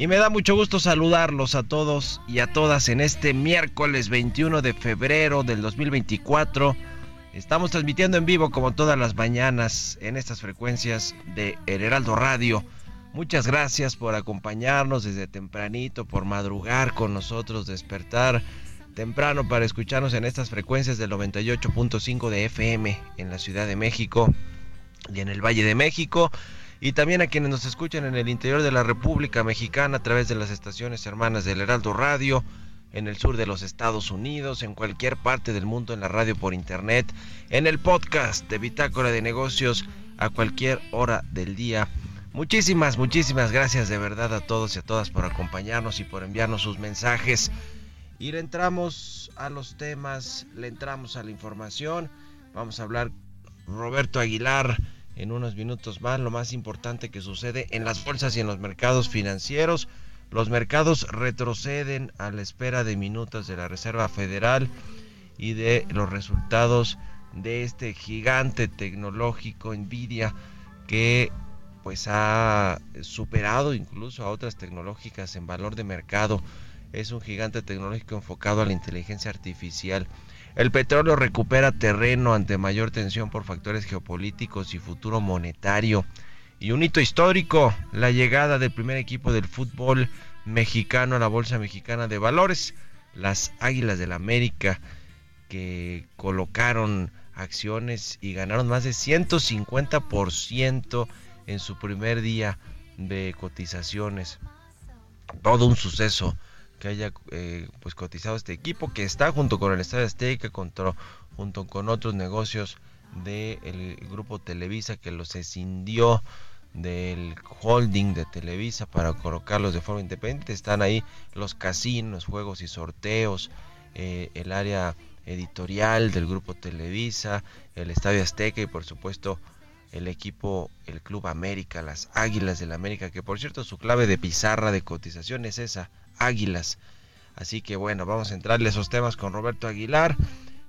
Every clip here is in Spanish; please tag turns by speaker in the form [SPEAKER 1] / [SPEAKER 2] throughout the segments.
[SPEAKER 1] y me da mucho gusto saludarlos a todos y a todas en este miércoles 21 de febrero del 2024. Estamos transmitiendo en vivo como todas las mañanas en estas frecuencias de El Heraldo Radio. Muchas gracias por acompañarnos desde tempranito, por madrugar con nosotros, despertar temprano para escucharnos en estas frecuencias del 98.5 de FM en la Ciudad de México y en el Valle de México. Y también a quienes nos escuchan en el interior de la República Mexicana a través de las estaciones hermanas del Heraldo Radio, en el sur de los Estados Unidos, en cualquier parte del mundo, en la radio por internet, en el podcast de Bitácora de Negocios a cualquier hora del día. Muchísimas, muchísimas gracias de verdad a todos y a todas por acompañarnos y por enviarnos sus mensajes. Y le entramos a los temas, le entramos a la información. Vamos a hablar Roberto Aguilar en unos minutos más, lo más importante que sucede en las bolsas y en los mercados financieros. Los mercados retroceden a la espera de minutos de la Reserva Federal y de los resultados de este gigante tecnológico Nvidia que pues ha superado incluso a otras tecnológicas en valor de mercado. Es un gigante tecnológico enfocado a la inteligencia artificial. El petróleo recupera terreno ante mayor tensión por factores geopolíticos y futuro monetario. Y un hito histórico, la llegada del primer equipo del fútbol mexicano a la Bolsa Mexicana de Valores, las Águilas del la América, que colocaron acciones y ganaron más de 150% en su primer día de cotizaciones. Todo un suceso que haya eh, pues cotizado este equipo que está junto con el Estadio Azteca, junto con otros negocios del grupo Televisa que los escindió del holding de Televisa para colocarlos de forma independiente. Están ahí los casinos, juegos y sorteos, eh, el área editorial del grupo Televisa, el Estadio Azteca y por supuesto el equipo, el Club América, las Águilas del América, que por cierto su clave de pizarra de cotización es esa, Águilas. Así que bueno, vamos a entrarle a esos temas con Roberto Aguilar.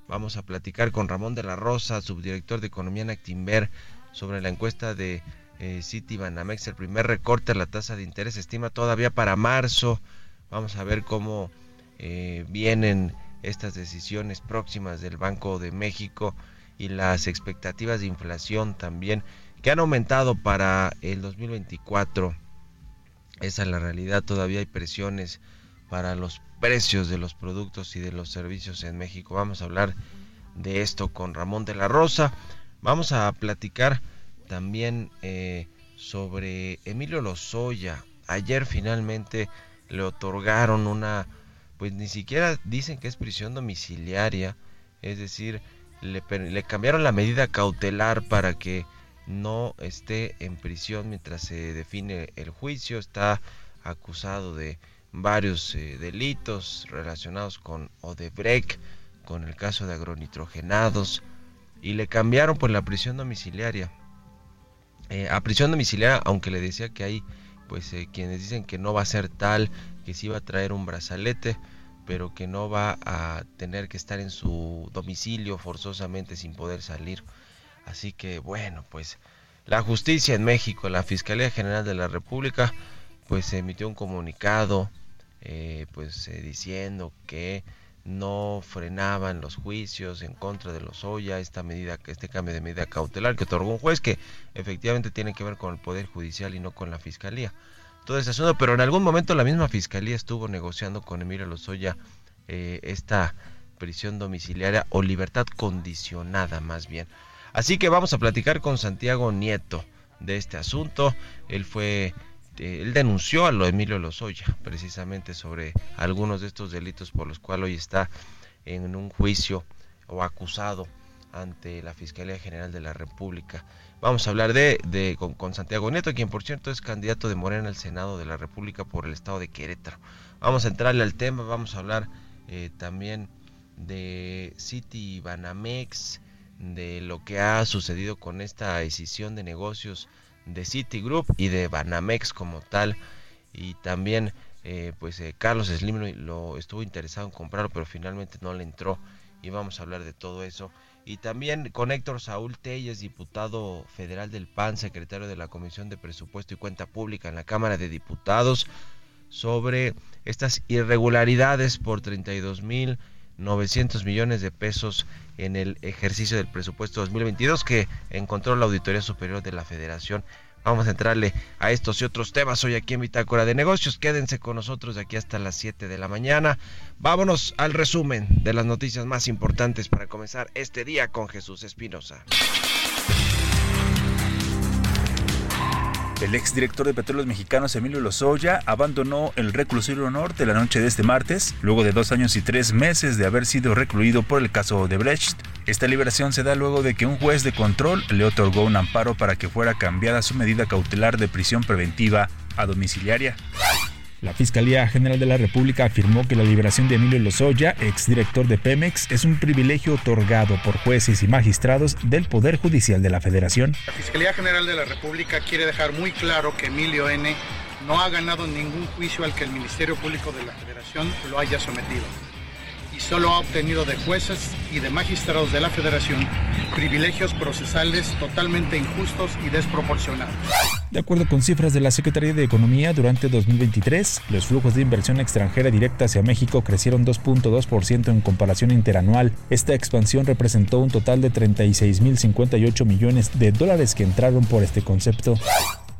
[SPEAKER 1] Vamos a platicar con Ramón de la Rosa, subdirector de Economía en Actimber, sobre la encuesta de eh, City el primer recorte a la tasa de interés estima todavía para marzo. Vamos a ver cómo eh, vienen estas decisiones próximas del Banco de México y las expectativas de inflación también que han aumentado para el 2024. Esa es la realidad, todavía hay presiones para los precios de los productos y de los servicios en México. Vamos a hablar de esto con Ramón de la Rosa. Vamos a platicar también eh, sobre Emilio Lozoya. Ayer finalmente le otorgaron una, pues ni siquiera dicen que es prisión domiciliaria, es decir, le, le cambiaron la medida cautelar para que no esté en prisión mientras se define el juicio. Está acusado de varios eh, delitos relacionados con Odebrecht, con el caso de agronitrogenados, y le cambiaron por la prisión domiciliaria. Eh, a prisión domiciliaria, aunque le decía que hay pues eh, quienes dicen que no va a ser tal, que sí va a traer un brazalete, pero que no va a tener que estar en su domicilio forzosamente sin poder salir. Así que bueno, pues la justicia en México, la Fiscalía General de la República, pues emitió un comunicado, eh, pues diciendo que no frenaban los juicios en contra de los Oya, esta medida, este cambio de medida cautelar que otorgó un juez que efectivamente tiene que ver con el Poder Judicial y no con la Fiscalía. Todo ese asunto, pero en algún momento la misma Fiscalía estuvo negociando con Emilio Lozoya eh, esta prisión domiciliaria o libertad condicionada más bien. Así que vamos a platicar con Santiago Nieto de este asunto. Él fue este, él denunció a lo Emilio Lozoya precisamente sobre algunos de estos delitos por los cuales hoy está en un juicio o acusado ante la Fiscalía General de la República. Vamos a hablar de, con, Santiago Nieto, quien por cierto es candidato de Morena al Senado de la República por el estado de Querétaro. Vamos a entrarle al tema, vamos a hablar eh, también de City Banamex, de lo que ha sucedido con esta decisión de negocios de Citigroup y de Banamex como tal. Y también, eh, pues eh, Carlos Slim lo estuvo interesado en comprarlo, pero finalmente no le entró. Y vamos a hablar de todo eso. Y también con Héctor Saúl Telles, diputado federal del PAN, secretario de la Comisión de Presupuesto y Cuenta Pública en la Cámara de Diputados, sobre estas irregularidades por 32 mil 900 millones de pesos en el ejercicio del presupuesto 2022 que encontró la Auditoría Superior de la Federación. Vamos a entrarle a estos y otros temas hoy aquí en Bitácora de Negocios. Quédense con nosotros de aquí hasta las 7 de la mañana. Vámonos al resumen de las noticias más importantes para comenzar este día con Jesús Espinosa.
[SPEAKER 2] El exdirector de Petróleos Mexicanos, Emilio Lozoya, abandonó el reclusorio norte la noche de este martes, luego de dos años y tres meses de haber sido recluido por el caso de Brecht. Esta liberación se da luego de que un juez de control le otorgó un amparo para que fuera cambiada su medida cautelar de prisión preventiva a domiciliaria. La Fiscalía General de la República afirmó que la liberación de Emilio Lozoya, exdirector de Pemex, es un privilegio otorgado por jueces y magistrados del Poder Judicial de la Federación.
[SPEAKER 3] La Fiscalía General de la República quiere dejar muy claro que Emilio N. no ha ganado ningún juicio al que el Ministerio Público de la Federación lo haya sometido solo ha obtenido de jueces y de magistrados de la Federación privilegios procesales totalmente injustos y desproporcionados.
[SPEAKER 2] De acuerdo con cifras de la Secretaría de Economía, durante 2023, los flujos de inversión extranjera directa hacia México crecieron 2.2% en comparación interanual. Esta expansión representó un total de 36.058 millones de dólares que entraron por este concepto.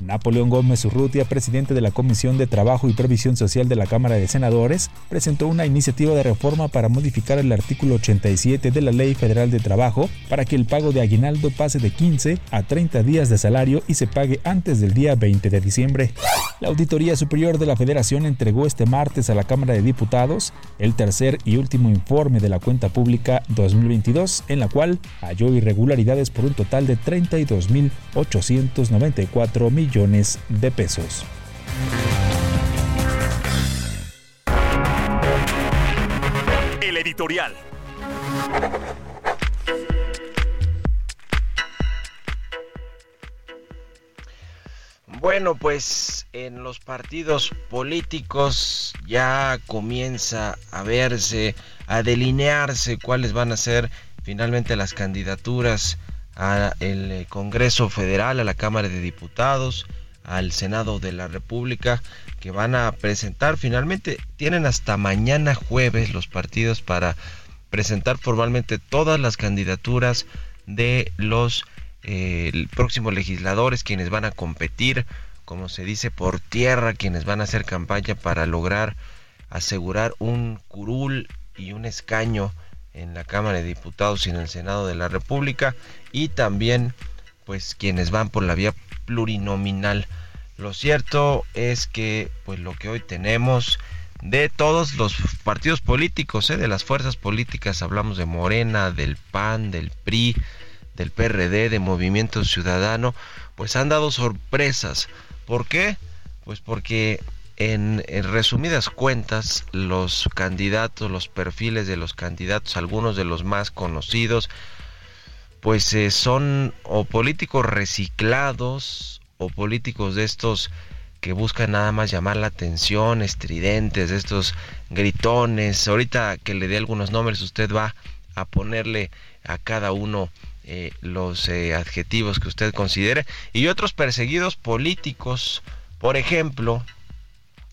[SPEAKER 2] Napoleón Gómez Urrutia, presidente de la Comisión de Trabajo y Previsión Social de la Cámara de Senadores, presentó una iniciativa de reforma para modificar el artículo 87 de la Ley Federal de Trabajo para que el pago de aguinaldo pase de 15 a 30 días de salario y se pague antes del día 20 de diciembre. La Auditoría Superior de la Federación entregó este martes a la Cámara de Diputados el tercer y último informe de la cuenta pública 2022, en la cual halló irregularidades por un total de 32.894 millones de pesos.
[SPEAKER 4] El editorial.
[SPEAKER 1] Bueno, pues en los partidos políticos ya comienza a verse, a delinearse cuáles van a ser finalmente las candidaturas al eh, Congreso Federal, a la Cámara de Diputados, al Senado de la República, que van a presentar finalmente, tienen hasta mañana jueves los partidos para presentar formalmente todas las candidaturas de los eh, próximos legisladores, quienes van a competir, como se dice, por tierra, quienes van a hacer campaña para lograr asegurar un curul y un escaño en la Cámara de Diputados y en el Senado de la República y también pues quienes van por la vía plurinominal. Lo cierto es que pues lo que hoy tenemos de todos los partidos políticos, ¿eh? de las fuerzas políticas, hablamos de Morena, del PAN, del PRI, del PRD, de Movimiento Ciudadano, pues han dado sorpresas. ¿Por qué? Pues porque en, resumidas cuentas, los candidatos, los perfiles de los candidatos, algunos de los más conocidos, pues eh, son o políticos reciclados o políticos de estos que buscan nada más llamar la atención, estridentes, de estos gritones. Ahorita que le dé algunos nombres, usted va a ponerle a cada uno eh, los eh, adjetivos que usted considere. Y otros perseguidos políticos, por ejemplo,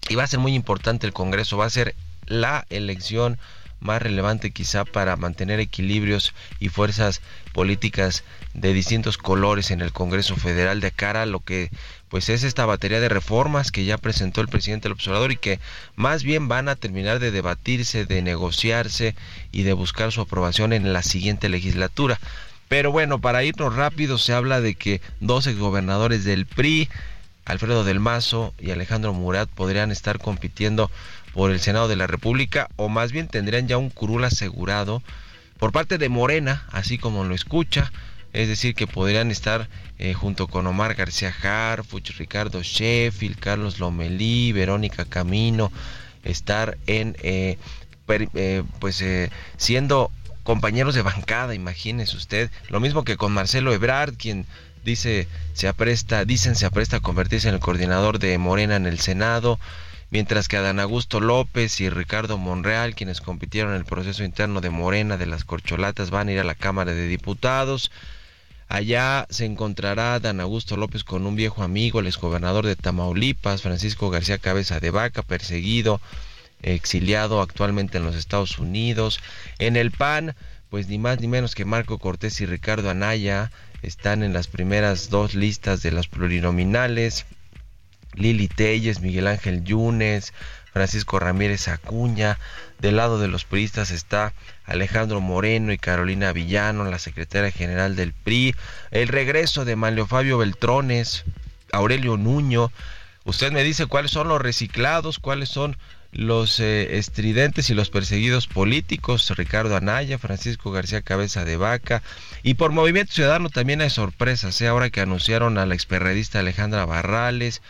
[SPEAKER 1] y va a ser muy importante el Congreso, va a ser la elección más relevante quizá para mantener equilibrios y fuerzas políticas de distintos colores en el Congreso Federal de cara a lo que pues es esta batería de reformas que ya presentó el presidente del observador y que más bien van a terminar de debatirse, de negociarse y de buscar su aprobación en la siguiente legislatura. Pero bueno, para irnos rápido se habla de que dos exgobernadores del PRI, Alfredo del Mazo y Alejandro Murat podrían estar compitiendo por el Senado de la República o más bien tendrían ya un curul asegurado por parte de Morena, así como lo escucha, es decir, que podrían estar eh, junto con Omar García Harfuch, Ricardo Sheffield, Carlos Lomelí, Verónica Camino, estar en, eh, eh, pues, siendo compañeros de bancada, imagínese usted, lo mismo que con Marcelo Ebrard, quien dice se apresta, dicen se apresta a convertirse en el coordinador de Morena en el Senado, mientras que Adán Augusto López y Ricardo Monreal, quienes compitieron en el proceso interno de Morena de las Corcholatas, van a ir a la Cámara de Diputados. Allá se encontrará Adán Augusto López con un viejo amigo, el exgobernador de Tamaulipas, Francisco García Cabeza de Vaca, perseguido, exiliado actualmente en los Estados Unidos. En el PAN, pues ni más ni menos que Marco Cortés y Ricardo Anaya están en las primeras dos listas de los plurinominales. Lili Telles, Miguel Ángel Yunes, Francisco Ramírez Acuña. Del lado de los priistas está Alejandro Moreno y Carolina Villano, la secretaria general del PRI. El regreso de Manlio Fabio Beltrones, Aurelio Nuño. Usted me dice cuáles son los reciclados, cuáles son los eh, estridentes y los perseguidos políticos, Ricardo Anaya, Francisco García Cabeza de Vaca, y por Movimiento Ciudadano también hay sorpresas, ¿eh? ahora que anunciaron a la experredista Alejandra Barrales,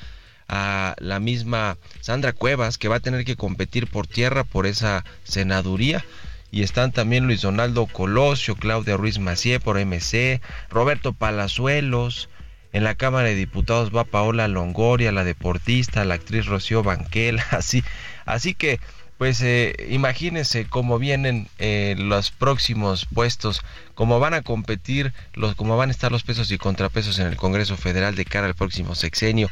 [SPEAKER 1] a la misma Sandra Cuevas, que va a tener que competir por tierra por esa senaduría. Y están también Luis Donaldo Colosio, Claudia Ruiz Macié por MC, Roberto Palazuelos. En la Cámara de Diputados va Paola Longoria, la deportista, la actriz Rocío Banquela, así. Así que, pues eh, imagínense cómo vienen eh, los próximos puestos, cómo van a competir, cómo van a estar los pesos y contrapesos en el Congreso Federal de cara al próximo sexenio.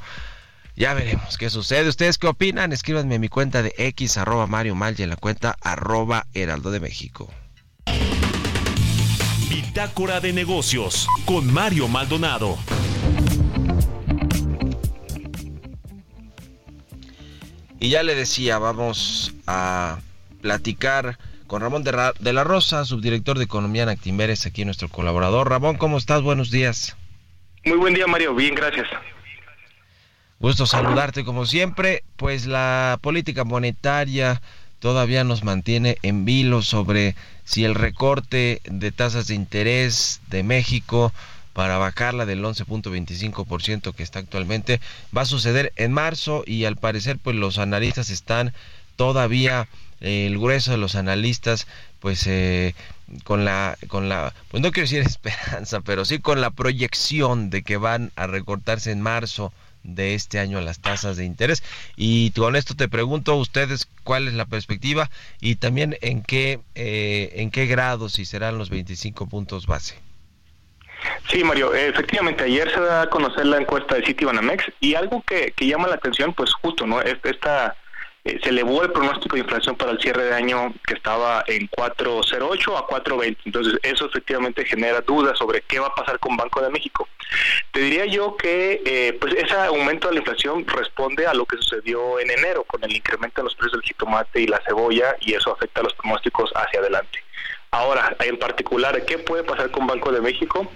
[SPEAKER 1] Ya veremos qué sucede. ¿Ustedes qué opinan? Escríbanme en mi cuenta de X arroba Mario Mal y en la cuenta arroba Heraldo de México.
[SPEAKER 4] Bitácora de negocios con Mario Maldonado.
[SPEAKER 1] Y ya le decía, vamos a platicar con Ramón de, la Rosa, subdirector de Economía en Actimeres, aquí nuestro colaborador. Ramón, ¿cómo estás? Buenos días.
[SPEAKER 5] Muy buen día, Mario. Bien, gracias.
[SPEAKER 1] Gusto saludarte como siempre. Pues la política monetaria todavía nos mantiene en vilo sobre si el recorte de tasas de interés de México para bajarla del 11.25% que está actualmente va a suceder en marzo y al parecer pues los analistas están todavía el grueso de los analistas pues eh, con la con la pues no quiero decir esperanza pero sí con la proyección de que van a recortarse en marzo de este año las tasas de interés. Y con esto te pregunto a ustedes cuál es la perspectiva y también en qué, eh, en qué grado si serán los 25 puntos base.
[SPEAKER 5] Sí, Mario, efectivamente, ayer se da a conocer la encuesta de Citibanamex y algo que, que llama la atención, pues justo, ¿no? Esta eh, se elevó el pronóstico de inflación para el cierre de año que estaba en 4.08 a 4.20. Entonces, eso efectivamente genera dudas sobre qué va a pasar con Banco de México. Te diría yo que eh, pues ese aumento de la inflación responde a lo que sucedió en enero con el incremento en los precios del jitomate y la cebolla y eso afecta a los pronósticos hacia adelante. Ahora, en particular, ¿qué puede pasar con Banco de México?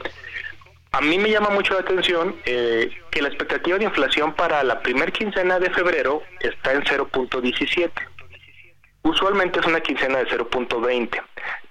[SPEAKER 5] A mí me llama mucho la atención eh, que la expectativa de inflación para la primer quincena de febrero está en 0.17. Usualmente es una quincena de 0.20.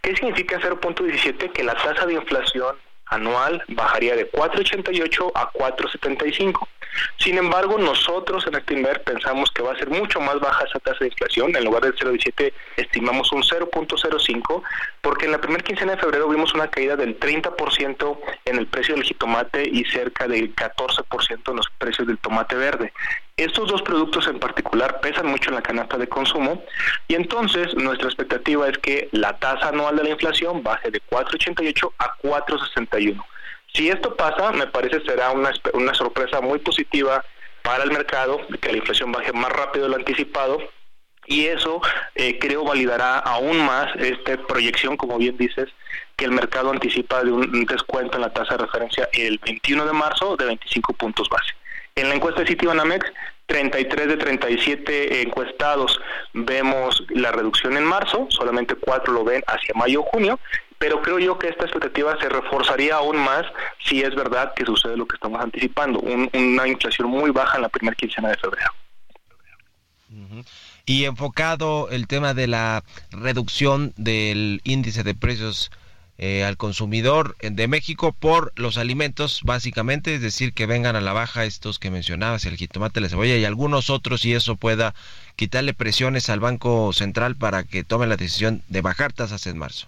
[SPEAKER 5] ¿Qué significa 0.17? Que la tasa de inflación anual bajaría de 4.88 a 4.75. Sin embargo, nosotros en Actinver pensamos que va a ser mucho más baja esa tasa de inflación. En lugar del 0.17 estimamos un 0.05 porque en la primera quincena de febrero vimos una caída del 30% en el precio del jitomate y cerca del 14% en los precios del tomate verde. Estos dos productos en particular pesan mucho en la canasta de consumo y entonces nuestra expectativa es que la tasa anual de la inflación baje de 4.88 a 4.61. Si esto pasa, me parece será una, una sorpresa muy positiva para el mercado, que la inflación baje más rápido de lo anticipado y eso eh, creo validará aún más esta proyección, como bien dices, que el mercado anticipa de un descuento en la tasa de referencia el 21 de marzo de 25 puntos base. En la encuesta de Citibanamex, 33 de 37 encuestados vemos la reducción en marzo, solamente 4 lo ven hacia mayo o junio, pero creo yo que esta expectativa se reforzaría aún más si es verdad que sucede lo que estamos anticipando, una inflación muy baja en la primera quincena de febrero.
[SPEAKER 1] Y enfocado el tema de la reducción del índice de precios eh, al consumidor de México por los alimentos, básicamente, es decir, que vengan a la baja estos que mencionabas, el jitomate, la cebolla y algunos otros, y eso pueda quitarle presiones al Banco Central para que tome la decisión de bajar tasas en marzo.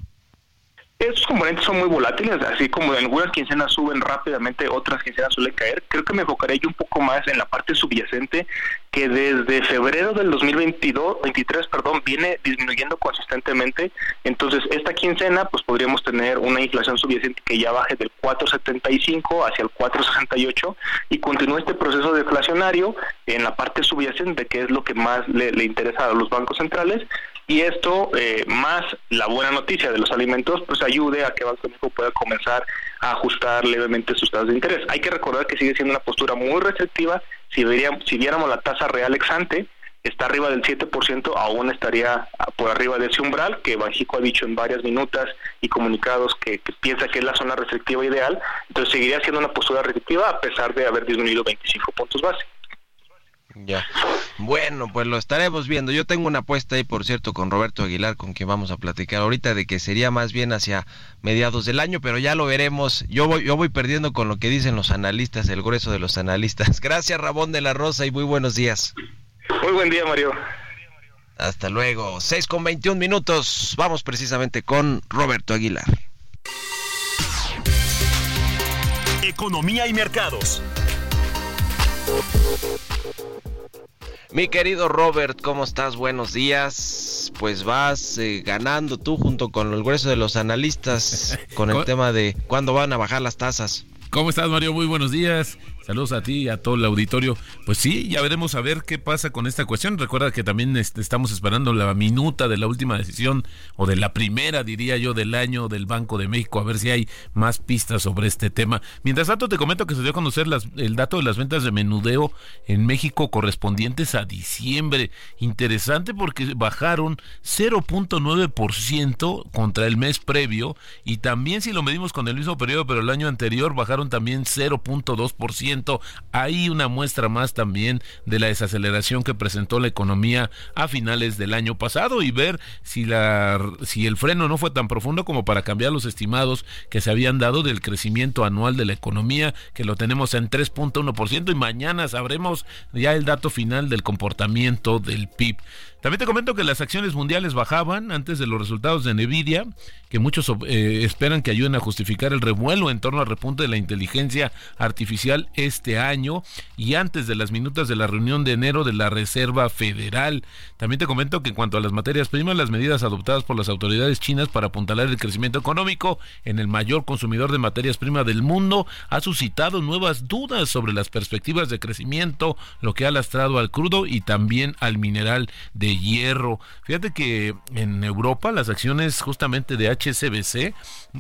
[SPEAKER 5] Estos componentes son muy volátiles, así como algunas quincenas suben rápidamente, otras quincenas suelen caer. Creo que me enfocaré yo un poco más en la parte subyacente que desde febrero del 2022, 23, perdón, viene disminuyendo consistentemente. Entonces, esta quincena, pues podríamos tener una inflación subyacente que ya baje del 4.75 hacia el 4.68 y continúe este proceso deflacionario en la parte subyacente, que es lo que más le interesa a los bancos centrales y esto, eh, más la buena noticia de los alimentos, pues ayude a que Banco México pueda comenzar a ajustar levemente sus tasas de interés. Hay que recordar que sigue siendo una postura muy restrictiva. Si, veríamos, si viéramos la tasa real exante, está arriba del 7%, aún estaría por arriba de ese umbral, que Banjico ha dicho en varias minutas y comunicados que, que, piensa que es la zona restrictiva ideal, entonces seguiría siendo una postura restrictiva a pesar de haber disminuido 25 puntos base.
[SPEAKER 1] Ya. Bueno, pues lo estaremos viendo. Yo tengo una apuesta ahí, por cierto, con Roberto Aguilar, con quien vamos a platicar ahorita, de que sería más bien hacia mediados del año, pero ya lo veremos. Yo voy, yo voy perdiendo con lo que dicen los analistas, el grueso de los analistas. Gracias, Rabón de la Rosa, y muy buenos días.
[SPEAKER 5] Muy buen día, Mario.
[SPEAKER 1] Hasta luego. 6 con 21 minutos. Vamos precisamente con Roberto Aguilar.
[SPEAKER 4] Economía y mercados.
[SPEAKER 1] Mi querido Robert, ¿cómo estás? Buenos días. Pues vas eh, ganando tú junto con el grueso de los analistas con el tema de cuándo van a bajar las tasas.
[SPEAKER 6] ¿Cómo estás, Mario? Muy buenos días. Saludos a ti y a todo el auditorio. Pues sí, ya veremos a ver qué pasa con esta cuestión. Recuerda que también este, estamos esperando la minuta de la última decisión, o de la primera, diría yo, del año del Banco de México, a ver si hay más pistas sobre este tema. Mientras tanto, te comento que se dio a conocer las, el dato de las ventas de menudeo en México correspondientes a diciembre. Interesante porque bajaron 0.9% contra el mes previo, y también si lo medimos con el mismo periodo, pero el año anterior bajaron también 0.2%. Hay una muestra más también de la desaceleración que presentó la economía a finales del año pasado y ver si, la, si el freno no fue tan profundo como para cambiar los estimados que se habían dado del crecimiento anual de la economía, que lo tenemos en 3.1% y mañana sabremos ya el dato final del comportamiento del PIB. También te comento que las acciones mundiales bajaban antes de los resultados de Nvidia, que muchos eh, esperan que ayuden a justificar el revuelo en torno al repunte de la inteligencia artificial este año y antes de las minutas de la reunión de enero de la Reserva Federal. También te comento que en cuanto a las materias primas, las medidas adoptadas por las autoridades chinas para apuntalar el crecimiento económico en el mayor consumidor de materias primas del mundo ha suscitado nuevas dudas sobre las perspectivas de crecimiento, lo que ha lastrado al crudo y también al mineral de hierro. Fíjate que en Europa las acciones justamente de HSBC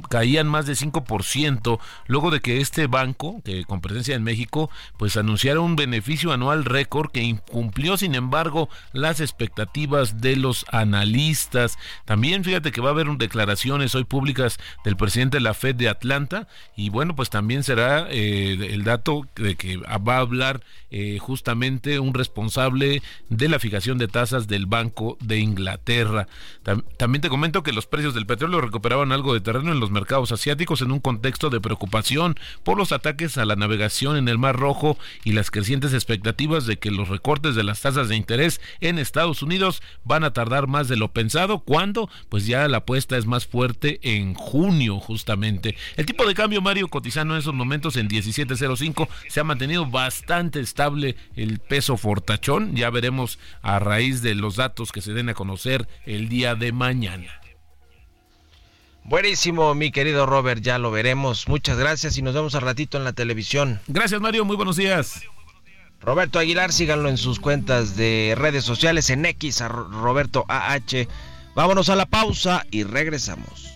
[SPEAKER 6] caían más de 5% luego de que este banco, que con presencia en México, pues anunciara un beneficio anual récord que incumplió sin embargo las expectativas de los analistas. También fíjate que va a haber declaraciones hoy públicas del presidente de la Fed de Atlanta y bueno, pues también será eh, el dato de que va a hablar eh, justamente un responsable de la fijación de tasas del Banco de Inglaterra. también te comento que los precios del petróleo recuperaban algo de terreno en los mercados asiáticos en un contexto de preocupación por los ataques a la navegación en el Mar Rojo y las crecientes expectativas de que los recortes de las tasas de interés en Estados Unidos van a tardar más de lo pensado, cuando pues ya la apuesta es más fuerte en junio justamente. El tipo de cambio Mario cotizando en esos momentos en 17.05 se ha mantenido bastante estable el peso fortachón, ya veremos a raíz de los datos que se den a conocer el día de mañana.
[SPEAKER 1] Buenísimo, mi querido Robert, ya lo veremos. Muchas gracias y nos vemos al ratito en la televisión.
[SPEAKER 6] Gracias, Mario, muy buenos días.
[SPEAKER 1] Roberto Aguilar, síganlo en sus cuentas de redes sociales en X, a Roberto AH. Vámonos a la pausa y regresamos.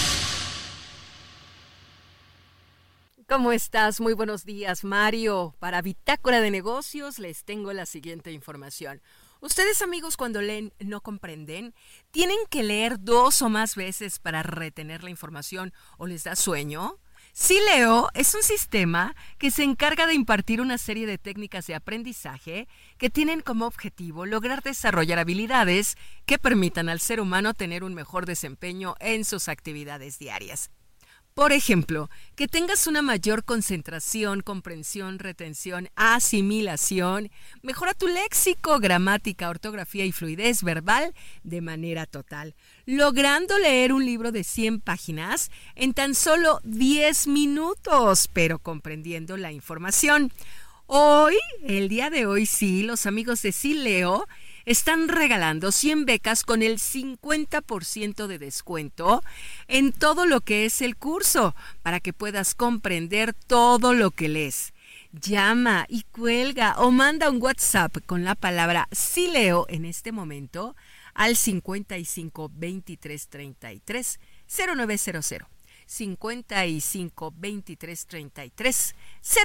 [SPEAKER 7] ¿Cómo estás? Muy buenos días, Mario. Para Bitácora de Negocios les tengo la siguiente información. Ustedes amigos cuando leen no comprenden, tienen que leer dos o más veces para retener la información o les da sueño. Sileo es un sistema que se encarga de impartir una serie de técnicas de aprendizaje que tienen como objetivo lograr desarrollar habilidades que permitan al ser humano tener un mejor desempeño en sus actividades diarias. Por ejemplo, que tengas una mayor concentración, comprensión, retención, asimilación, mejora tu léxico, gramática, ortografía y fluidez verbal de manera total, logrando leer un libro de 100 páginas en tan solo 10 minutos, pero comprendiendo la información. Hoy, el día de hoy sí, los amigos de Sileo están regalando 100 becas con el 50% de descuento en todo lo que es el curso para que puedas comprender todo lo que lees. Llama y cuelga o manda un WhatsApp con la palabra Sileo en este momento al 55 23 33 0900. 55 23 33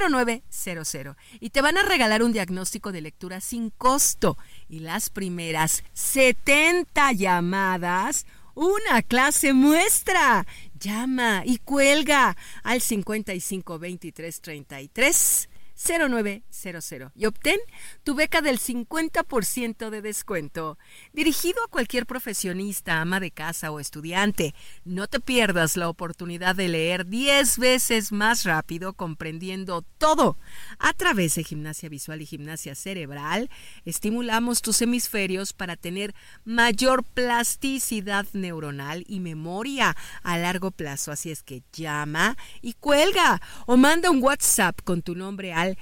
[SPEAKER 7] 0900 y te van a regalar un diagnóstico de lectura sin costo. Y las primeras 70 llamadas una clase muestra. Llama y cuelga al 55 23 33 0900 y obtén tu beca del 50% de descuento. Dirigido a cualquier profesionista, ama de casa o estudiante, no te pierdas la oportunidad de leer 10 veces más rápido comprendiendo todo. A través de gimnasia visual y gimnasia cerebral, estimulamos tus hemisferios para tener mayor plasticidad neuronal y memoria a largo plazo. Así es que llama y cuelga o manda un WhatsApp con tu nombre al 55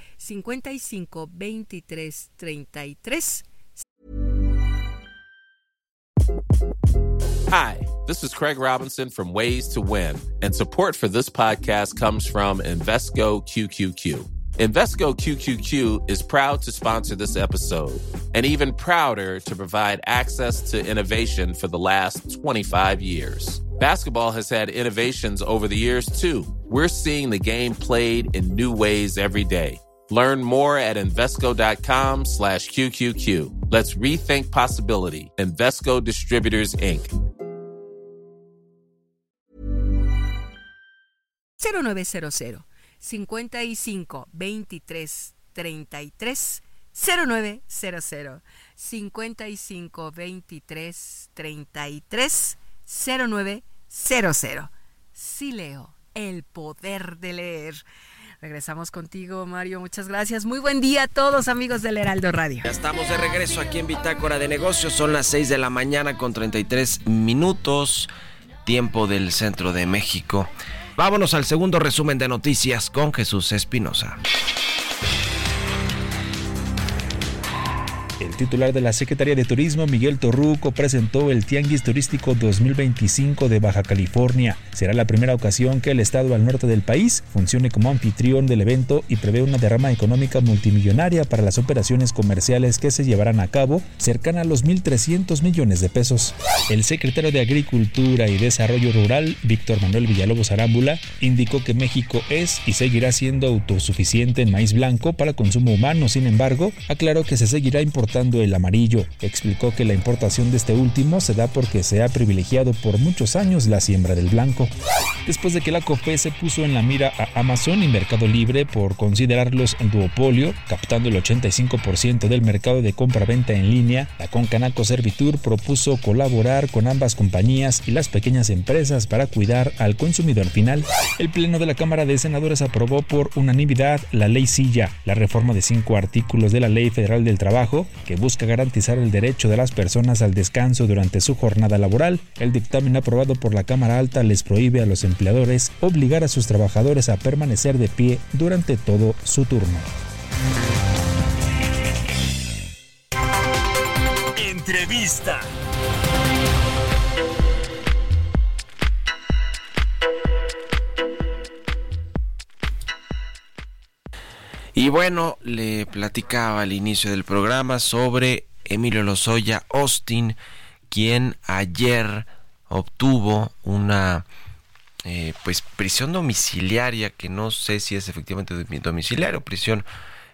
[SPEAKER 7] 23 33.
[SPEAKER 8] Hi, this is Craig Robinson from Ways to Win, and support for this podcast comes from Invesco QQQ. Invesco QQQ is proud to sponsor this episode and even prouder to provide access to innovation for the last 25 years. Basketball has had innovations over the years, too. We're seeing the game played in new ways every day. Learn more at Invesco.com slash QQQ. Let's rethink possibility. Investco Distributors, Inc.
[SPEAKER 7] 0900 55 23 33 0900 55 23 33 0900 Sí leo, el poder de leer. Regresamos contigo, Mario. Muchas gracias. Muy buen día a todos, amigos del Heraldo Radio.
[SPEAKER 1] Ya estamos de regreso aquí en Bitácora de Negocios. Son las 6 de la mañana con 33 minutos, tiempo del centro de México. Vámonos al segundo resumen de noticias con Jesús Espinosa.
[SPEAKER 2] El titular de la Secretaría de Turismo, Miguel Torruco, presentó el Tianguis Turístico 2025 de Baja California. Será la primera ocasión que el estado al norte del país funcione como anfitrión del evento y prevé una derrama económica multimillonaria para las operaciones comerciales que se llevarán a cabo, cercana a los 1.300 millones de pesos. El secretario de Agricultura y Desarrollo Rural, Víctor Manuel Villalobos Arámbula, indicó que México es y seguirá siendo autosuficiente en maíz blanco para consumo humano. Sin embargo, aclaró que se seguirá importando el amarillo. Explicó que la importación de este último se da porque se ha privilegiado por muchos años la siembra del blanco. Después de que la COFE puso en la mira a Amazon y Mercado Libre por considerarlos duopolio, captando el 85% del mercado de compra-venta en línea, la Concanaco Servitur propuso colaborar con ambas compañías y las pequeñas empresas para cuidar al consumidor final. El Pleno de la Cámara de Senadores aprobó por unanimidad la Ley Silla, la reforma de cinco artículos de la Ley Federal del Trabajo, que busca garantizar el derecho de las personas al descanso durante su jornada laboral. El dictamen aprobado por la Cámara Alta les prohíbe a los empleadores obligar a sus trabajadores a permanecer de pie durante todo su turno.
[SPEAKER 4] Entrevista.
[SPEAKER 1] Y bueno, le platicaba al inicio del programa sobre Emilio Lozoya Austin, quien ayer obtuvo una eh, pues prisión domiciliaria que no sé si es efectivamente domiciliario, prisión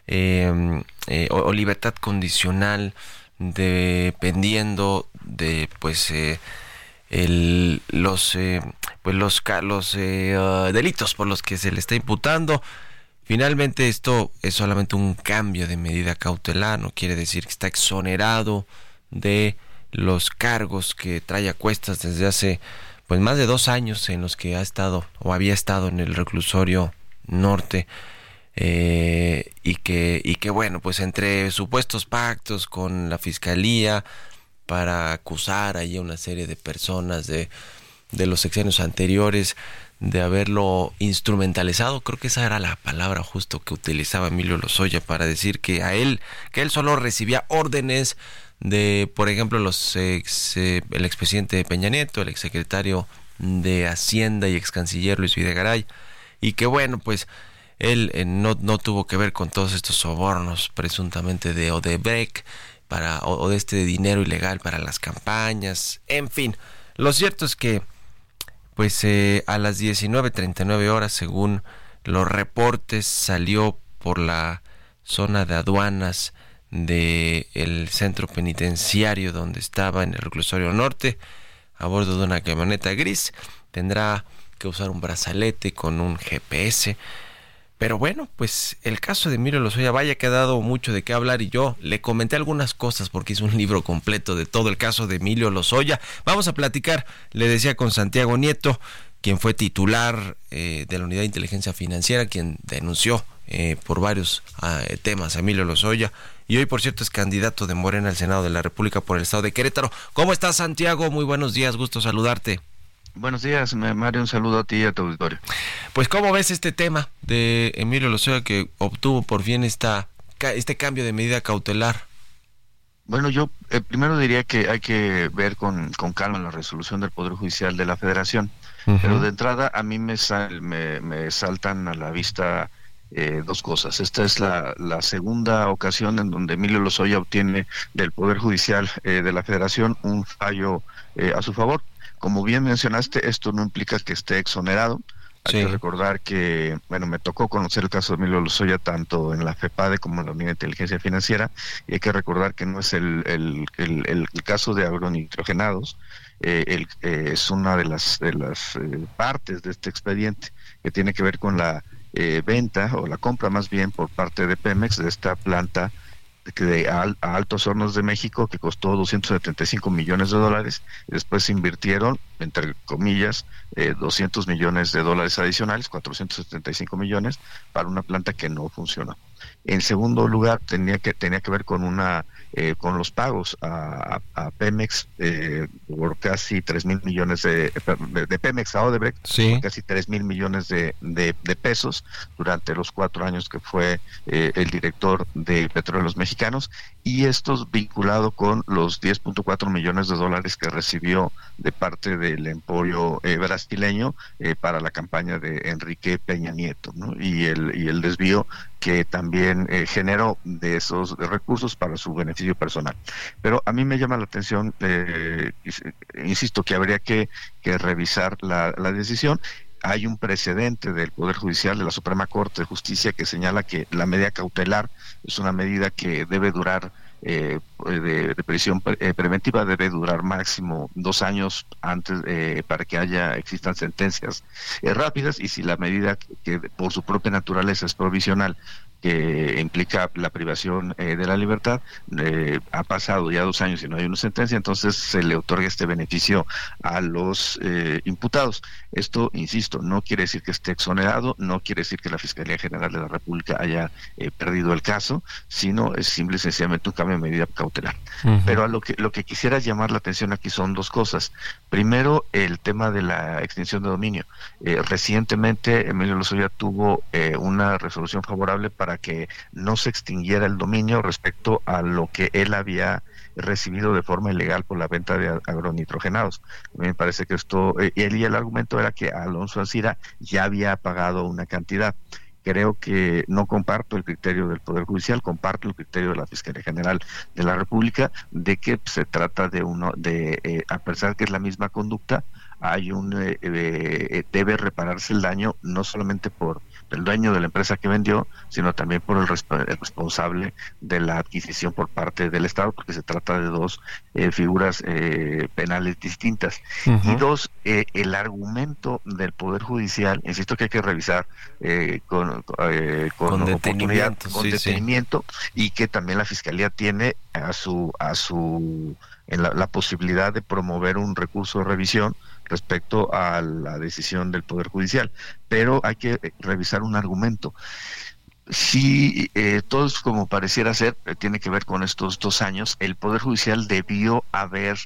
[SPEAKER 1] em, eh, o, libertad condicional dependiendo de pues eh, los pues los, los delitos por los que se le está imputando Finalmente esto es solamente un cambio de medida cautelar, no quiere decir que está exonerado de los cargos que trae a cuestas desde hace pues más de dos años en los que ha estado o había estado en el reclusorio norte eh, y que y que bueno pues entre supuestos pactos con la fiscalía para acusar ahí a una serie de personas de de los sexenios anteriores de haberlo instrumentalizado, creo que esa era la palabra justo que utilizaba Emilio Lozoya para decir que a él, que él solo recibía órdenes de, por ejemplo, los ex, eh, el expresidente Peña Nieto, el exsecretario de Hacienda y ex canciller Luis Videgaray, y que bueno, pues él eh, no, no tuvo que ver con todos estos sobornos presuntamente de Odebrecht para, o de este dinero ilegal para las campañas, en fin, lo cierto es que pues eh, a las 19.39 horas, según los reportes, salió por la zona de aduanas del el centro penitenciario donde estaba en el reclusorio norte a bordo de una camioneta gris. Tendrá que usar un brazalete con un GPS pero bueno, pues el caso de Emilio Lozoya vaya que ha dado mucho de qué hablar y yo le comenté algunas cosas porque hice un libro completo de todo el caso de Emilio Lozoya. Vamos a platicar, le decía con Santiago Nieto, quien fue titular eh, de la Unidad de Inteligencia Financiera, quien denunció eh, por varios ah, temas a Emilio Lozoya. Y hoy, por cierto, es candidato de Morena al Senado de la República por el Estado de Querétaro. ¿Cómo estás, Santiago? Muy buenos días, gusto saludarte.
[SPEAKER 9] Buenos días, Mario. Un saludo a ti y a tu auditorio.
[SPEAKER 1] Pues, ¿cómo ves este tema de Emilio Lozoya que obtuvo por fin esta, este cambio de medida cautelar?
[SPEAKER 9] Bueno, yo eh, primero diría que hay que ver con, con, calma la resolución del Poder Judicial de la Federación. Pero de entrada, a mí me, me, saltan a la vista eh, dos cosas. Esta es la, la, segunda ocasión en donde Emilio Lozoya obtiene del Poder Judicial eh, de la Federación un fallo a su favor. Como bien mencionaste, esto no implica que esté exonerado. Hay que recordar que, bueno, me tocó conocer el caso de Emilio Lozoya tanto en la FEPADE como en la Unidad de Inteligencia Financiera, y hay que recordar que no es el, el, el, caso de agronitrogenados, eh, el, eh, es una de las, de las eh, partes de este expediente que tiene que ver con la eh, venta o la compra más bien por parte de Pemex de esta planta de a, Altos Hornos de México que costó 275 millones de dólares después se invirtieron, entre comillas, eh, 200 millones de dólares adicionales, 475 millones, para una planta que no funciona. En segundo lugar, tenía que, tenía que ver con una eh, con los pagos a, Pemex eh, por casi 3 mil millones de, de, Pemex a Odebrecht, casi 3 mil millones de, de, pesos durante los cuatro años que fue eh, el director de Petróleos Mexicanos y esto vinculado con los 10.4 millones de dólares que recibió de parte del emporio brasileño para la campaña de Enrique Peña Nieto y, el, y el desvío que también generó de esos recursos para su beneficio personal. Pero a mí me llama la atención, eh, insisto, que habría que, revisar la, decisión hay un precedente del Poder Judicial de la Suprema Corte de Justicia que señala que la medida cautelar es una medida que debe durar eh, de, prisión eh, preventiva debe durar máximo dos años antes para que haya existan sentencias rápidas y si la medida que por su propia naturaleza es provisional que implica la privación eh, de la libertad. Eh, ha pasado ya dos años y no hay una sentencia, entonces se le otorga este beneficio a los eh, imputados. Esto, insisto, no quiere decir que esté exonerado, no quiere decir que la Fiscalía General de la República haya perdido el caso, sino es simple y sencillamente un cambio de medida cautelar. Pero a lo que, lo que quisiera llamar la atención aquí son dos cosas. Primero, el tema de la extinción de dominio. recientemente, Emilio Lozoya tuvo una resolución favorable para que no se extinguiera el dominio respecto a lo que él había recibido de forma ilegal por la venta de agronitrogenados. Me parece que esto, eh, él y el argumento era que Alonso Ancira ya había pagado una cantidad creo que no comparto el criterio del Poder Judicial, comparto el criterio de la Fiscalía General de la República de que se trata de uno, de, eh, a pesar que es la misma conducta, hay un, eh, debe repararse el daño no solamente por el dueño de la empresa que vendió, sino también por el, responsable de la adquisición por parte del Estado, porque se trata de dos eh, figuras eh, penales distintas. Y dos, eh, el argumento del Poder Judicial, insisto que hay que revisar con, con, detenimiento, con detenimiento y que también la Fiscalía tiene a su, a su en la, posibilidad de promover un recurso de revisión respecto a la decisión del Poder Judicial. Pero hay que eh, revisar un argumento. Si eh, todo es como pareciera ser, eh, tiene que ver con estos dos años, el Poder Judicial debió haber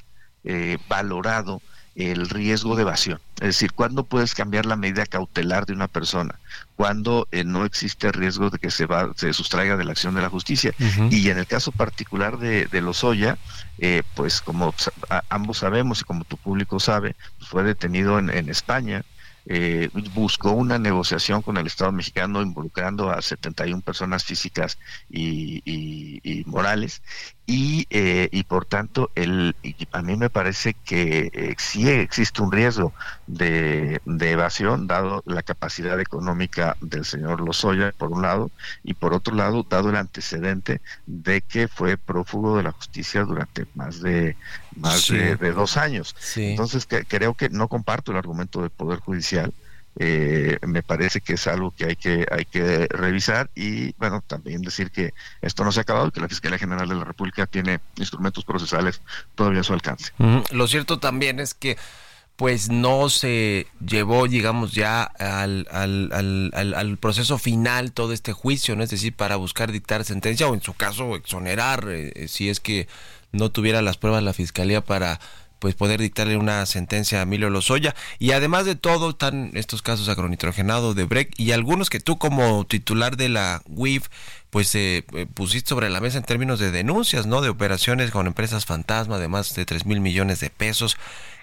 [SPEAKER 9] valorado el riesgo de evasión. Es decir, ¿cuándo puedes cambiar la medida cautelar de una persona? Cuando eh, no existe riesgo de que se, va, se sustraiga de la acción de la justicia. Y en el caso particular de, de Lozoya, eh, pues como ambos sabemos y como tu público sabe, pues fue detenido en, en España, eh, buscó una negociación con el Estado mexicano involucrando a 71 personas físicas y, morales y, eh, y por tanto el, a mí me parece que eh, sí existe un riesgo de, evasión dado la capacidad económica del señor Lozoya por un lado y por otro lado dado el antecedente de que fue prófugo de la justicia durante más de más de, dos años. Entonces creo que no comparto el argumento del poder judicial eh, me parece que es algo que hay que hay que revisar y bueno también decir que esto no se ha acabado que la Fiscalía General de la República tiene instrumentos procesales todavía a su alcance.
[SPEAKER 1] Lo cierto también es que pues no se llevó, digamos, ya al, al, al, al, proceso final todo este juicio, ¿no? Es decir, para buscar dictar sentencia o en su caso exonerar, eh, si es que no tuviera las pruebas la fiscalía para pues poder dictarle una sentencia a Emilio Lozoya. Y además de todo, están estos casos agronitrogenado de Breck y algunos que tú como titular de la WIF, pues eh, eh, pusiste sobre la mesa en términos de denuncias, ¿no? De operaciones con empresas fantasma de más de 3 mil millones de pesos.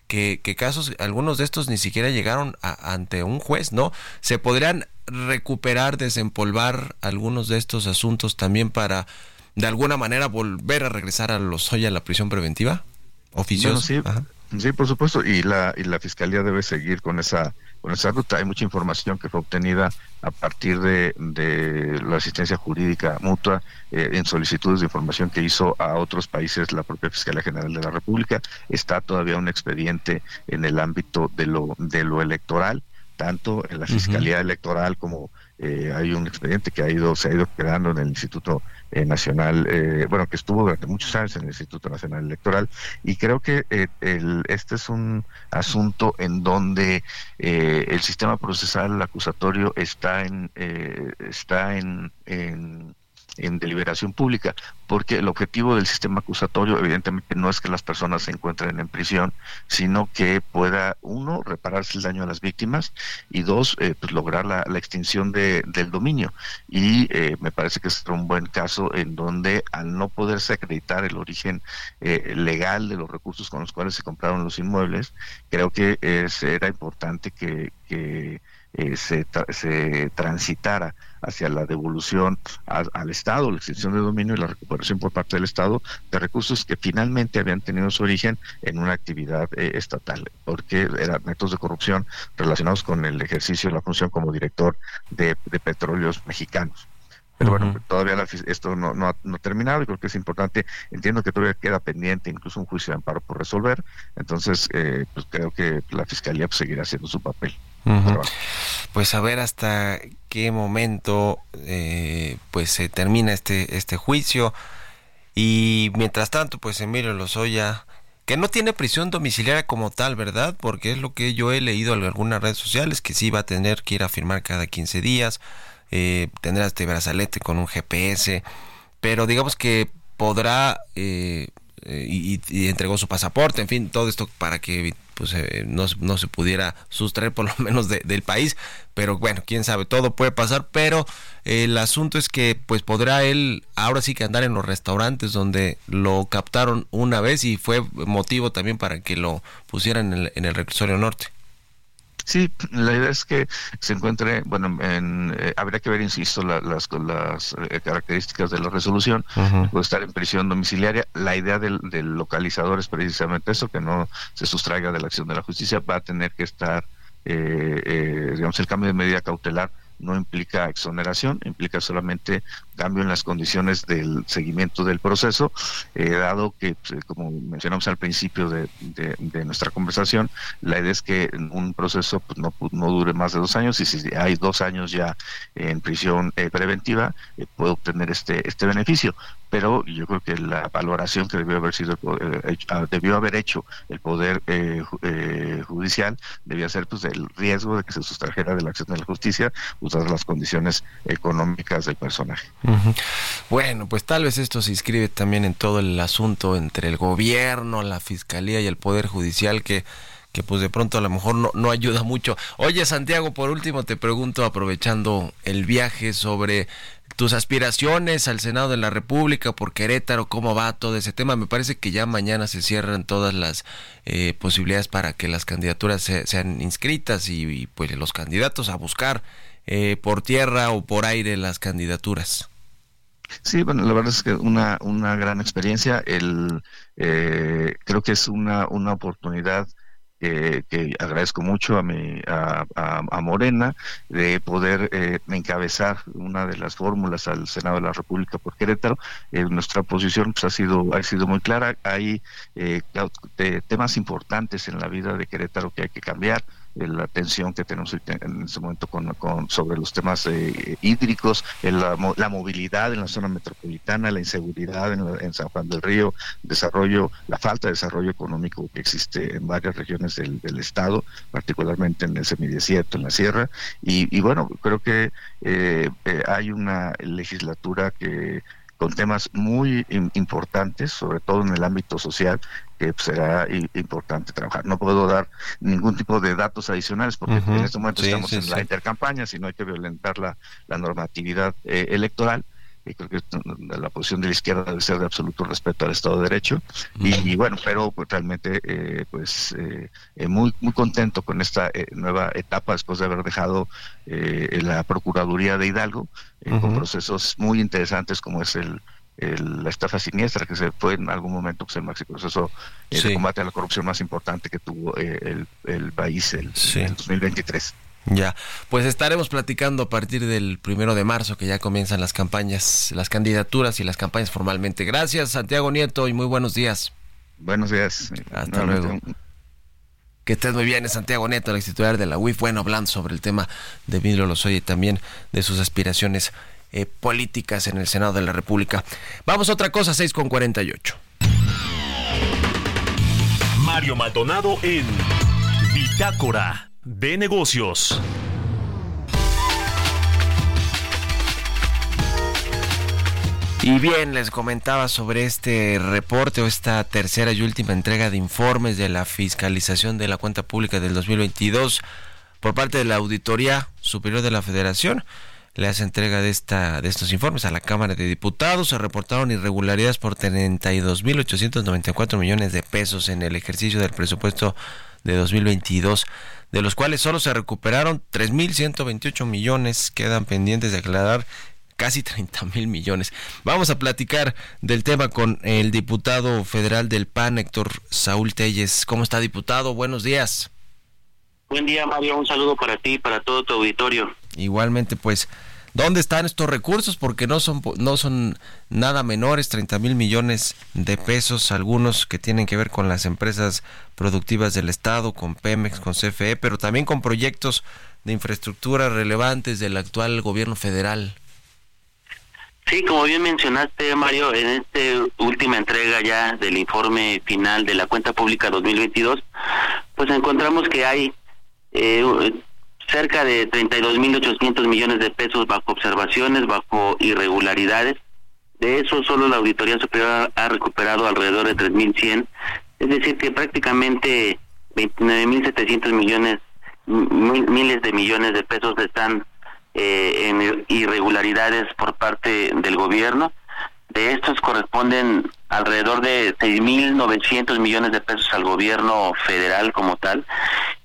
[SPEAKER 1] Que, que, casos, algunos de estos ni siquiera llegaron ante un juez, ¿no? Se podrían recuperar, desempolvar algunos de estos asuntos también para, de alguna manera, volver a regresar a Lozoya a la prisión preventiva oficios.
[SPEAKER 9] sí, sí, por supuesto, y la, y la fiscalía debe seguir con esa con esa ruta. Hay mucha información que fue obtenida a partir de, de la asistencia jurídica mutua eh, en solicitudes de información que hizo a otros países la propia Fiscalía General de la República. Está todavía un expediente en el ámbito de lo, de lo electoral, tanto en la Fiscalía Electoral como eh, hay un expediente que ha ido se ha ido quedando en el Instituto eh, Nacional, eh, bueno, que estuvo durante muchos años en el Instituto Nacional Electoral y creo que el, este es un asunto en donde el sistema procesal acusatorio está en está en deliberación pública, porque el objetivo del sistema acusatorio evidentemente no es que las personas se encuentren en prisión, sino que pueda, uno, repararse el daño a las víctimas y dos, eh, pues lograr la, extinción de, del dominio. Y eh, me parece que es un buen caso en donde al no poderse acreditar el origen eh, legal de los recursos con los cuales se compraron los inmuebles, creo que era importante que, que se, se transitara hacia la devolución al Estado, la extinción de dominio y la recuperación por parte del Estado de recursos que finalmente habían tenido su origen en una actividad eh, estatal, porque eran actos de corrupción relacionados con el ejercicio de la función como director de, petróleos mexicanos. Pero bueno, todavía esto no, no, ha, terminado y creo que es importante. Entiendo que todavía queda pendiente incluso un juicio de amparo por resolver. Entonces, eh, pues creo que la Fiscalía pues, seguirá haciendo su papel.
[SPEAKER 1] Pues a ver hasta qué momento eh, pues se termina este, este juicio. Y mientras tanto, pues Emilio Lozoya, que no tiene prisión domiciliaria como tal, ¿verdad? Porque es lo que yo he leído en algunas redes sociales, que sí va a tener que ir a firmar cada 15 días, eh, tendrá este brazalete con un GPS, pero digamos que podrá eh, y, entregó su pasaporte, en fin, todo esto para que pues eh, no, no, se pudiera sustraer por lo menos del país, pero bueno, quién sabe, todo puede pasar, pero el asunto es que pues podrá él ahora sí que andar en los restaurantes donde lo captaron una vez y fue motivo también para que lo pusieran en el, en el reclusorio norte.
[SPEAKER 9] Sí, la idea es que se encuentre, bueno, en, eh, habría que ver, insisto, las, las eh, características de la resolución, puede estar en prisión domiciliaria. La idea del, localizador es precisamente eso, que no se sustraiga de la acción de la justicia, va a tener que estar, eh, digamos, el cambio de medida cautelar no implica exoneración, implica solamente cambio en las condiciones del seguimiento del proceso, eh, dado que, pues, como mencionamos al principio de, nuestra conversación, la idea es que un proceso pues, no, no dure más de dos años y si hay dos años ya en prisión eh, preventiva, eh, puede obtener este, este beneficio pero yo creo que la valoración que debió haber sido eh, ah, debió haber hecho el poder eh, eh, judicial debía ser pues el riesgo de que se sustrajera de la acción de la justicia usadas las condiciones económicas del personaje.
[SPEAKER 1] Bueno, pues tal vez esto se inscribe también en todo el asunto entre el gobierno, la fiscalía y el poder judicial que que pues de pronto a lo mejor no, no ayuda mucho. Oye Santiago, por último te pregunto, aprovechando el viaje, sobre tus aspiraciones al Senado de la República por Querétaro, cómo va todo ese tema. Me parece que ya mañana se cierran todas las eh, posibilidades para que las candidaturas sean inscritas y, pues los candidatos a buscar eh, por tierra o por aire las candidaturas.
[SPEAKER 9] Sí, bueno, la verdad es que una, una gran experiencia. El, eh, creo que es una, una oportunidad que agradezco mucho a, mi, a, a, Morena de poder eh, encabezar una de las fórmulas al Senado de la República por Querétaro. Eh, nuestra posición pues, ha sido ha sido muy clara. Hay eh, temas importantes en la vida de Querétaro que hay que cambiar la tensión que tenemos en este momento con, sobre los temas eh, hídricos, la, la, movilidad en la zona metropolitana, la inseguridad en, San Juan del Río, desarrollo, la falta de desarrollo económico que existe en varias regiones del, estado, particularmente en el semidesierto, en la sierra, y, bueno, creo que eh, eh, hay una legislatura que con temas muy importantes, sobre todo en el ámbito social, que será importante trabajar. No puedo dar ningún tipo de datos adicionales porque en este momento estamos en la intercampaña, si no hay que violentar la, normatividad eh, electoral y creo que la posición de la izquierda debe ser de absoluto respeto al Estado de Derecho. Y, bueno pero pues, realmente eh, pues eh, muy muy contento con esta nueva etapa después de haber dejado la procuraduría de Hidalgo con procesos muy interesantes como es el la estafa siniestra, que se fue en algún momento pues, el máximo proceso eh, de combate a la corrupción más importante que tuvo eh, el, país el, en el 2023.
[SPEAKER 1] Ya, pues estaremos platicando a partir del primero de marzo que ya comienzan las campañas, las candidaturas y las campañas formalmente. Gracias, Santiago Nieto, y muy buenos días.
[SPEAKER 9] Buenos días.
[SPEAKER 1] Hasta luego. Que estés muy bien, es Santiago Nieto, el titular de la UIF, bueno, hablando sobre el tema de Emilio Lozoya y también de sus aspiraciones eh, políticas en el Senado de la República. Vamos a otra cosa, 6 con 48.
[SPEAKER 4] Mario Maldonado en Bitácora de Negocios.
[SPEAKER 1] Y bien, les comentaba sobre este reporte o esta tercera y última entrega de informes de la fiscalización de la cuenta pública del 2022 por parte de la Auditoría Superior de la Federación le hace entrega de esta de estos informes a la Cámara de Diputados. Se reportaron irregularidades por 32.894 millones de pesos en el ejercicio del presupuesto de 2022, de los cuales solo se recuperaron 3.128 millones, quedan pendientes de aclarar casi 30 mil millones. Vamos a platicar del tema con el diputado federal del PAN, Héctor Saúl Telles. ¿Cómo está, diputado? Buenos días.
[SPEAKER 10] Buen día, Mario. Un saludo para ti y para todo tu auditorio.
[SPEAKER 1] Igualmente, pues
[SPEAKER 10] ¿Dónde están estos recursos? Porque no son, no son nada menores, 30 mil millones de pesos, algunos que tienen que ver con las empresas productivas del Estado, con Pemex, con CFE, pero también con proyectos de infraestructura relevantes del actual gobierno federal.
[SPEAKER 11] Sí, como bien mencionaste, Mario, en esta última entrega ya del informe final de la cuenta pública 2022, pues encontramos que hay eh, cerca de 32.800 millones de pesos bajo observaciones, bajo irregularidades. De eso solo la Auditoría Superior ha recuperado alrededor de 3.100, es decir, que prácticamente 29.700 millones, miles de millones de pesos están eh, en irregularidades por parte del gobierno. De estos corresponden alrededor de 6.900 millones de pesos al gobierno federal como tal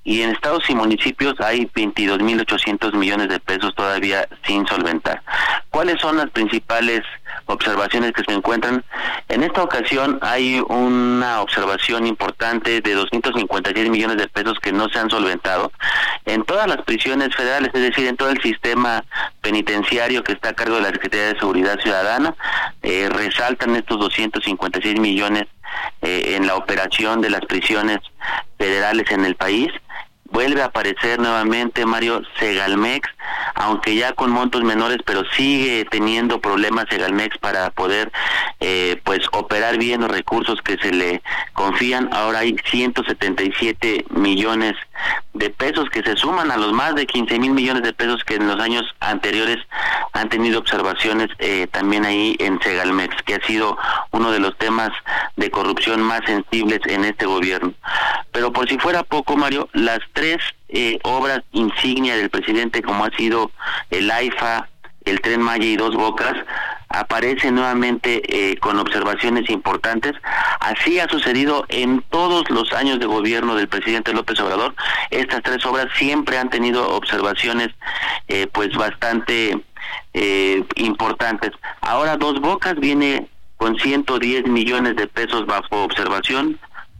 [SPEAKER 11] y en estados y municipios hay 22.800 millones de pesos todavía sin solventar. ¿Cuáles son las principales observaciones que se encuentran? En esta ocasión hay una observación importante de 256 millones de pesos que no se han solventado en todas las prisiones federales, es decir, en todo el sistema penitenciario que está a cargo de la Secretaría de Seguridad Ciudadana. Eh, resaltan estos 256 millones eh, en la operación de las prisiones federales en el país vuelve a aparecer nuevamente Mario Segalmex, aunque ya con montos menores, pero sigue teniendo problemas Segalmex para poder eh, pues operar bien los recursos que se le confían. Ahora hay 177 millones de pesos que se suman a los más de 15 mil millones de pesos que en los años anteriores han tenido observaciones eh, también ahí en Segalmex, que ha sido uno de los temas de corrupción más sensibles en este gobierno. Pero por si fuera poco, Mario, las tres eh, obras insignia del presidente, como ha sido el AIFA, el Tren Maya y Dos Bocas, aparece nuevamente eh, con observaciones importantes. Así ha sucedido en todos los años de gobierno del presidente López Obrador. Estas tres obras siempre han tenido observaciones eh, pues bastante eh, importantes. Ahora Dos Bocas viene con 110 millones de pesos bajo observación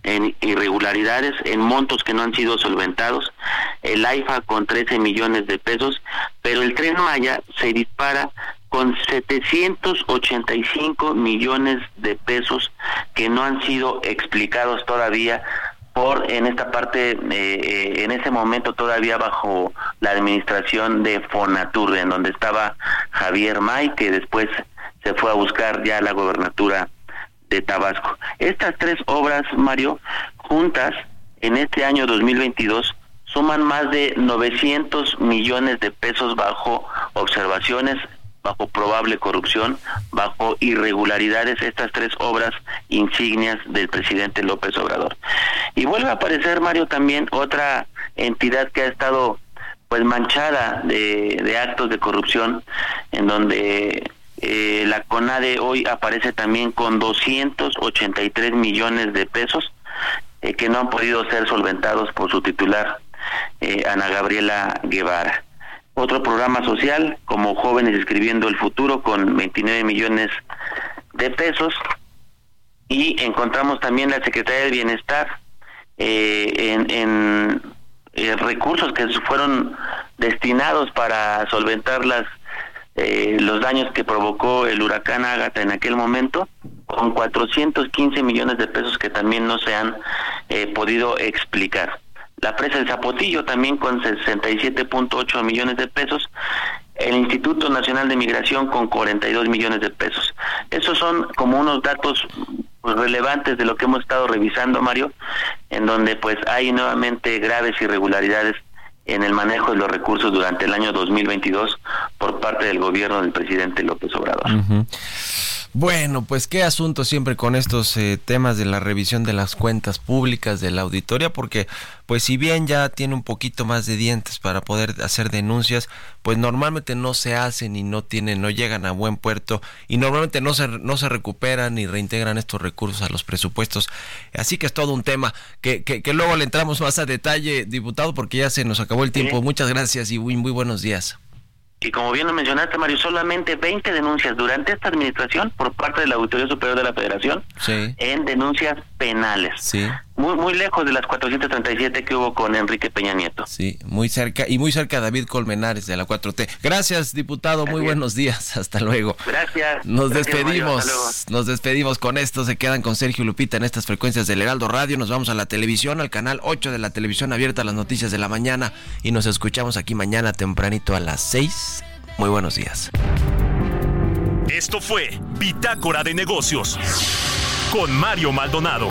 [SPEAKER 11] en irregularidades, en montos que no han sido solventados, el AIFA con 13 millones de pesos, pero el tren Maya se dispara con 785 millones de pesos que no han sido explicados todavía por en esta parte eh, eh, en ese momento todavía bajo la administración de Fonatur en donde estaba Javier May que después se fue a buscar ya la gobernatura de Tabasco. Estas tres obras, Mario, juntas en este año 2022 suman más de 900 millones de pesos bajo observaciones, bajo probable corrupción, bajo irregularidades, estas tres obras insignias del presidente López Obrador. Y vuelve a aparecer, Mario, también otra entidad que ha estado pues manchada de, de actos de corrupción, en donde CONADE hoy aparece también con 283 millones de pesos eh, que no han podido ser solventados por su titular, eh, Ana Gabriela Guevara. Otro programa social como Jóvenes Escribiendo el Futuro con 29 millones de pesos. Y encontramos también la Secretaría del Bienestar en, en recursos que fueron destinados para solventar las eh, los daños que provocó el huracán Ágata en aquel momento, con 415 millones de pesos que también no se han eh, podido explicar. La presa del Zapotillo también con 67.8 millones de pesos. El Instituto Nacional de Migración con 42 millones de pesos. Esos son como unos datos pues, relevantes de lo que hemos estado revisando, Mario, en donde pues hay nuevamente graves irregularidades en el manejo de los recursos durante el año 2022 por parte del gobierno del presidente López Obrador.
[SPEAKER 10] Bueno, pues qué asunto siempre con estos eh, temas de la revisión de las cuentas públicas de la auditoría, porque pues si bien ya tiene un poquito más de dientes para poder hacer denuncias, pues normalmente no se hacen y no tienen, no llegan a buen puerto y normalmente no se, no se recuperan ni reintegran estos recursos a los presupuestos. Así que es todo un tema que, que, luego le entramos más a detalle, diputado, porque ya se nos acabó el tiempo. Muchas gracias y muy, muy buenos días.
[SPEAKER 11] Y como bien lo mencionaste, Mario, solamente 20 denuncias durante esta administración por parte de la Auditoría Superior de la Federación en denuncias penales. Muy, muy lejos de las 437 que hubo con Enrique Peña Nieto.
[SPEAKER 1] Sí, muy cerca y muy cerca David Colmenares de la 4T. Gracias, diputado, muy buenos días, hasta luego.
[SPEAKER 11] Gracias.
[SPEAKER 1] Nos
[SPEAKER 11] Gracias,
[SPEAKER 1] despedimos,
[SPEAKER 11] Mario,
[SPEAKER 1] nos despedimos con esto, se quedan con Sergio Lupita en estas frecuencias del Heraldo Radio, nos vamos a la televisión, al canal 8 de la televisión abierta, las noticias de la mañana y nos escuchamos aquí mañana tempranito a las 6. Muy buenos días.
[SPEAKER 4] Esto fue Bitácora de Negocios con Mario Maldonado.